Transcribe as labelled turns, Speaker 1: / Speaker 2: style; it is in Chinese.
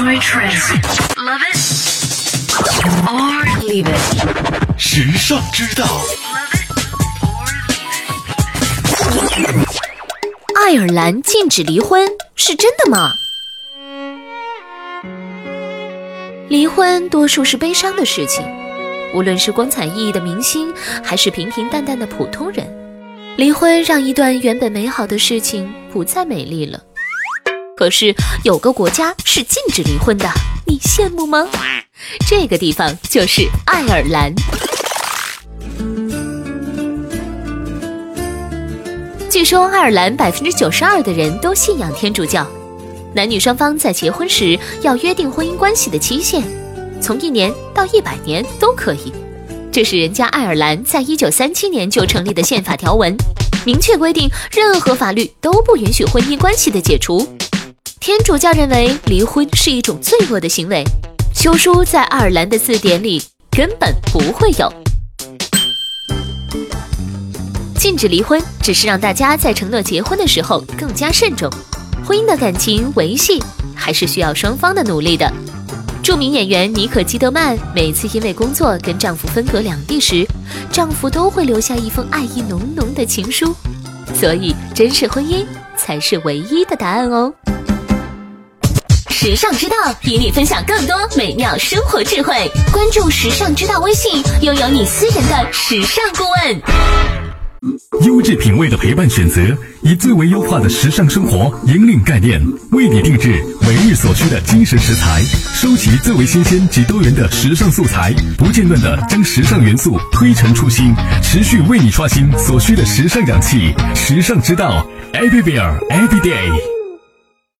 Speaker 1: Enjoy trends. Love it or leave it.
Speaker 2: 时尚之道.
Speaker 3: 爱尔兰禁止离婚是真的吗？离婚多数是悲伤的事情，无论是光彩熠熠的明星，还是平平淡淡的普通人，离婚让一段原本美好的事情不再美丽了。可是有个国家是禁止离婚的，你羡慕吗？这个地方就是爱尔兰。据说爱尔兰百分之九十二的人都信仰天主教，男女双方在结婚时要约定婚姻关系的期限，从一年到一百年都可以。这是人家爱尔兰在一九三七年就成立的宪法条文，明确规定任何法律都不允许婚姻关系的解除。天主教认为离婚是一种罪恶的行为，休书在爱尔兰的字典里根本不会有。禁止离婚，只是让大家在承诺结婚的时候更加慎重。婚姻的感情维系还是需要双方的努力的。著名演员妮可基德曼每次因为工作跟丈夫分隔两地时，丈夫都会留下一封爱意浓浓的情书。所以，真实婚姻才是唯一的答案哦。时尚之道与你分享更多美妙生活智慧，关注时尚之道微信，拥有你私人的时尚顾问。
Speaker 2: 优质品味的陪伴选择，以最为优化的时尚生活引领概念，为你定制每日所需的精神食材，收集最为新鲜及多元的时尚素材，不间断的将时尚元素推陈出新，持续为你刷新所需的时尚氧气。时尚之道，Everywhere Every Day。